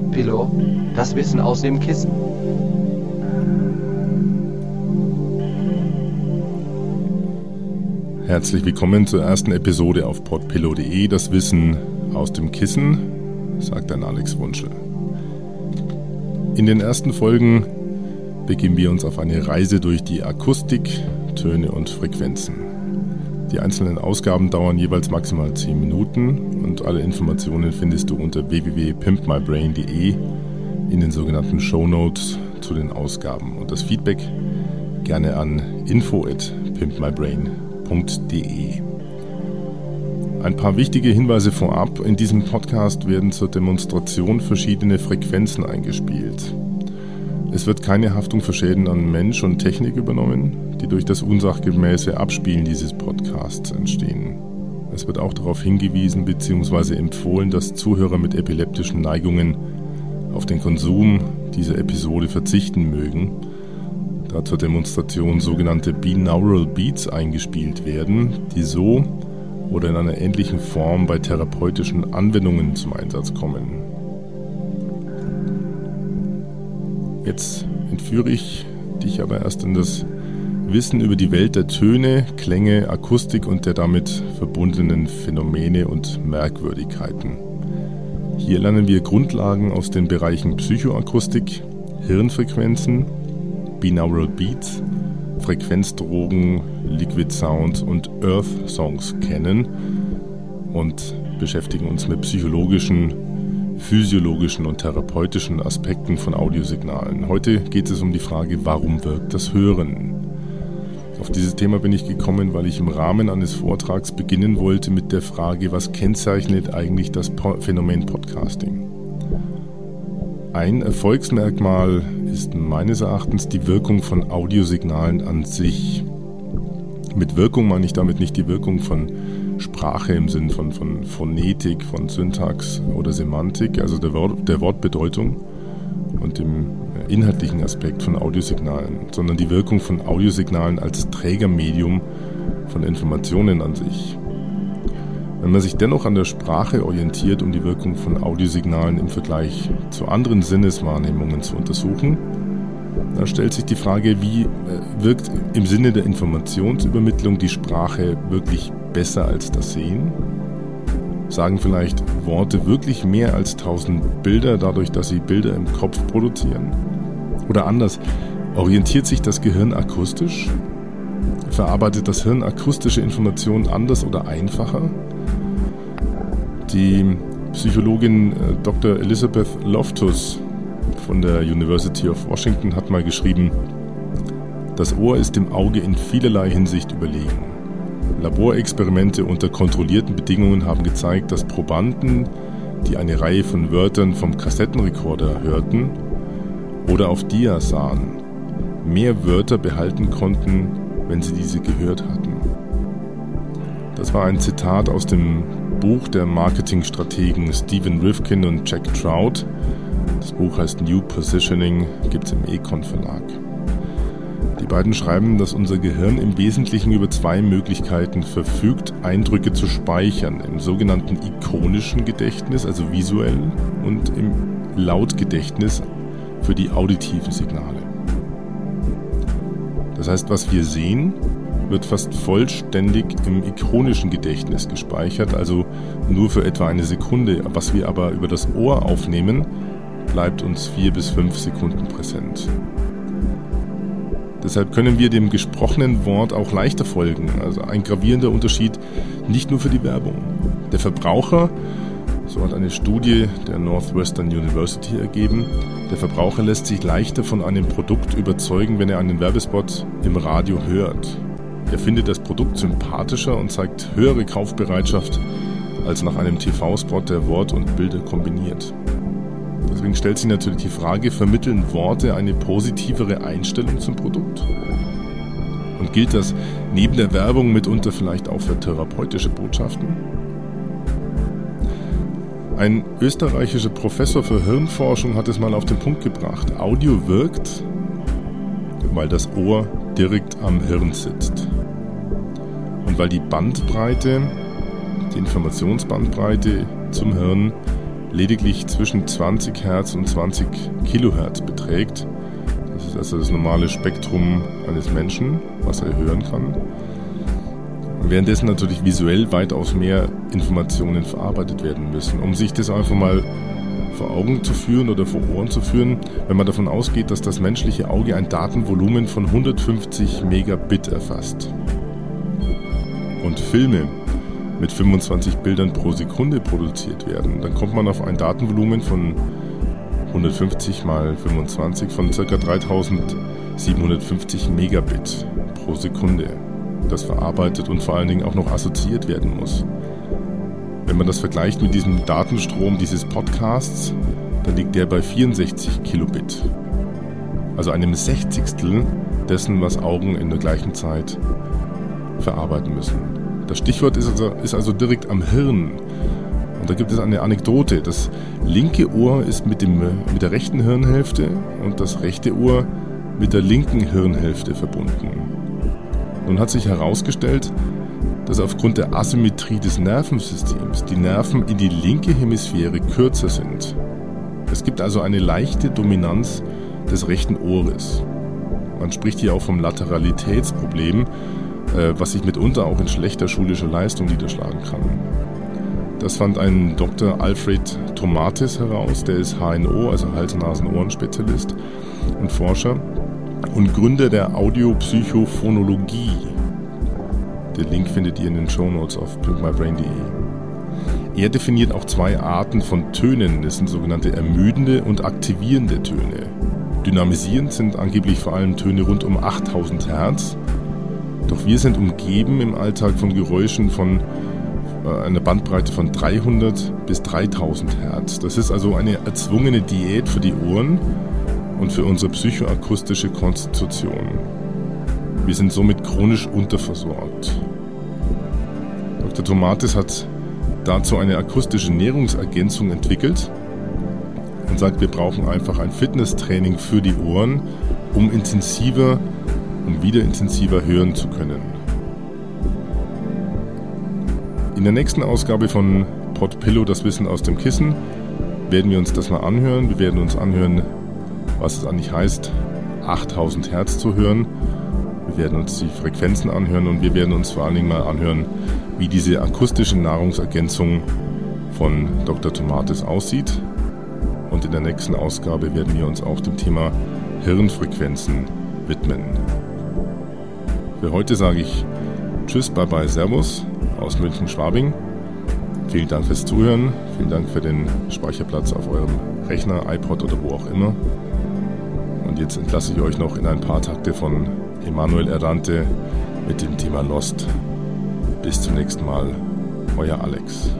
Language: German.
Podpillow, das Wissen aus dem Kissen. Herzlich willkommen zur ersten Episode auf podpillow.de, das Wissen aus dem Kissen, sagt ein Alex Wunschel. In den ersten Folgen begeben wir uns auf eine Reise durch die Akustik, Töne und Frequenzen. Die einzelnen Ausgaben dauern jeweils maximal 10 Minuten und alle Informationen findest du unter www.pimpmybrain.de in den sogenannten Show Notes zu den Ausgaben und das Feedback gerne an info@pimpmybrain.de. Ein paar wichtige Hinweise vorab. In diesem Podcast werden zur Demonstration verschiedene Frequenzen eingespielt. Es wird keine Haftung für Schäden an Mensch und Technik übernommen, die durch das unsachgemäße Abspielen dieses Podcasts entstehen. Es wird auch darauf hingewiesen bzw. empfohlen, dass Zuhörer mit epileptischen Neigungen auf den Konsum dieser Episode verzichten mögen da zur Demonstration sogenannte Binaural Beats eingespielt werden, die so oder in einer ähnlichen Form bei therapeutischen Anwendungen zum Einsatz kommen. Jetzt entführe ich dich aber erst in das Wissen über die Welt der Töne, Klänge, Akustik und der damit verbundenen Phänomene und Merkwürdigkeiten. Hier lernen wir Grundlagen aus den Bereichen Psychoakustik, Hirnfrequenzen, Binaural Beats, Frequenzdrogen, Liquid Sounds und Earth Songs kennen und beschäftigen uns mit psychologischen, physiologischen und therapeutischen Aspekten von Audiosignalen. Heute geht es um die Frage, warum wirkt das Hören? Auf dieses Thema bin ich gekommen, weil ich im Rahmen eines Vortrags beginnen wollte mit der Frage, was kennzeichnet eigentlich das Phänomen Podcasting? Ein Erfolgsmerkmal ist meines Erachtens die Wirkung von Audiosignalen an sich. Mit Wirkung meine ich damit nicht die Wirkung von Sprache im Sinn von, von Phonetik, von Syntax oder Semantik, also der, Wort, der Wortbedeutung und dem inhaltlichen Aspekt von Audiosignalen, sondern die Wirkung von Audiosignalen als Trägermedium von Informationen an sich. Wenn man sich dennoch an der Sprache orientiert, um die Wirkung von Audiosignalen im Vergleich zu anderen Sinneswahrnehmungen zu untersuchen, dann stellt sich die Frage, wie äh, wirkt im Sinne der Informationsübermittlung die Sprache wirklich besser als das Sehen? Sagen vielleicht Worte wirklich mehr als tausend Bilder dadurch, dass sie Bilder im Kopf produzieren? Oder anders, orientiert sich das Gehirn akustisch? Verarbeitet das Hirn akustische Informationen anders oder einfacher? Die Psychologin äh, Dr. Elizabeth Loftus von der University of Washington hat mal geschrieben, das Ohr ist dem Auge in vielerlei Hinsicht überlegen. Laborexperimente unter kontrollierten Bedingungen haben gezeigt, dass Probanden, die eine Reihe von Wörtern vom Kassettenrekorder hörten oder auf Dia sahen, mehr Wörter behalten konnten, wenn sie diese gehört hatten. Das war ein Zitat aus dem Buch der Marketingstrategen Stephen Rifkin und Jack Trout. Das Buch heißt New Positioning, gibt es im Econ Verlag. Die beiden schreiben, dass unser Gehirn im Wesentlichen über zwei Möglichkeiten verfügt, Eindrücke zu speichern. Im sogenannten ikonischen Gedächtnis, also visuell, und im Lautgedächtnis für die auditiven Signale. Das heißt, was wir sehen, wird fast vollständig im ikonischen Gedächtnis gespeichert, also nur für etwa eine Sekunde. Was wir aber über das Ohr aufnehmen, bleibt uns vier bis fünf Sekunden präsent. Deshalb können wir dem gesprochenen Wort auch leichter folgen. Also ein gravierender Unterschied nicht nur für die Werbung. Der Verbraucher, so hat eine Studie der Northwestern University ergeben, der Verbraucher lässt sich leichter von einem Produkt überzeugen, wenn er einen Werbespot im Radio hört. Er findet das Produkt sympathischer und zeigt höhere Kaufbereitschaft als nach einem TV-Spot, der Wort und Bilder kombiniert. Deswegen stellt sich natürlich die Frage, vermitteln Worte eine positivere Einstellung zum Produkt? Und gilt das neben der Werbung mitunter vielleicht auch für therapeutische Botschaften? Ein österreichischer Professor für Hirnforschung hat es mal auf den Punkt gebracht. Audio wirkt, weil das Ohr direkt am Hirn sitzt. Und weil die Bandbreite, die Informationsbandbreite zum Hirn lediglich zwischen 20 Hertz und 20 Kilohertz beträgt. Das ist also das normale Spektrum eines Menschen, was er hören kann. Währenddessen natürlich visuell weitaus mehr Informationen verarbeitet werden müssen. Um sich das einfach mal vor Augen zu führen oder vor Ohren zu führen, wenn man davon ausgeht, dass das menschliche Auge ein Datenvolumen von 150 Megabit erfasst. Und Filme mit 25 Bildern pro Sekunde produziert werden, dann kommt man auf ein Datenvolumen von 150 mal 25 von ca. 3750 Megabit pro Sekunde, das verarbeitet und vor allen Dingen auch noch assoziiert werden muss. Wenn man das vergleicht mit diesem Datenstrom dieses Podcasts, dann liegt der bei 64 Kilobit. Also einem Sechzigstel dessen, was Augen in der gleichen Zeit verarbeiten müssen. Das Stichwort ist also, ist also direkt am Hirn. Und da gibt es eine Anekdote. Das linke Ohr ist mit, dem, mit der rechten Hirnhälfte und das rechte Ohr mit der linken Hirnhälfte verbunden. Nun hat sich herausgestellt, dass aufgrund der Asymmetrie des Nervensystems die Nerven in die linke Hemisphäre kürzer sind. Es gibt also eine leichte Dominanz des rechten Ohres. Man spricht hier auch vom Lateralitätsproblem, äh, was sich mitunter auch in schlechter schulischer Leistung niederschlagen kann. Das fand ein Dr. Alfred Tomatis heraus, der ist HNO, also Hals-Nasen-Ohren-Spezialist und Forscher und Gründer der Audiopsychophonologie den Link findet ihr in den Shownotes auf pimpmybrain.de. Er definiert auch zwei Arten von Tönen. Das sind sogenannte ermüdende und aktivierende Töne. Dynamisierend sind angeblich vor allem Töne rund um 8000 Hertz. Doch wir sind umgeben im Alltag von Geräuschen von äh, einer Bandbreite von 300 bis 3000 Hertz. Das ist also eine erzwungene Diät für die Ohren und für unsere psychoakustische Konstitution. Wir sind somit chronisch unterversorgt. Dr. Tomatis hat dazu eine akustische Nährungsergänzung entwickelt und sagt, wir brauchen einfach ein Fitnesstraining für die Ohren, um intensiver, um wieder intensiver hören zu können. In der nächsten Ausgabe von Podpillow, das Wissen aus dem Kissen, werden wir uns das mal anhören. Wir werden uns anhören, was es eigentlich heißt, 8000 Hertz zu hören wir werden uns die Frequenzen anhören und wir werden uns vor allen Dingen mal anhören, wie diese akustische Nahrungsergänzung von Dr. Tomatis aussieht. Und in der nächsten Ausgabe werden wir uns auch dem Thema Hirnfrequenzen widmen. Für heute sage ich Tschüss, bye bye, Servus aus München-Schwabing. Vielen Dank fürs Zuhören, vielen Dank für den Speicherplatz auf eurem Rechner, iPod oder wo auch immer. Jetzt entlasse ich euch noch in ein paar Takte von Emanuel Errante mit dem Thema Lost. Bis zum nächsten Mal, euer Alex.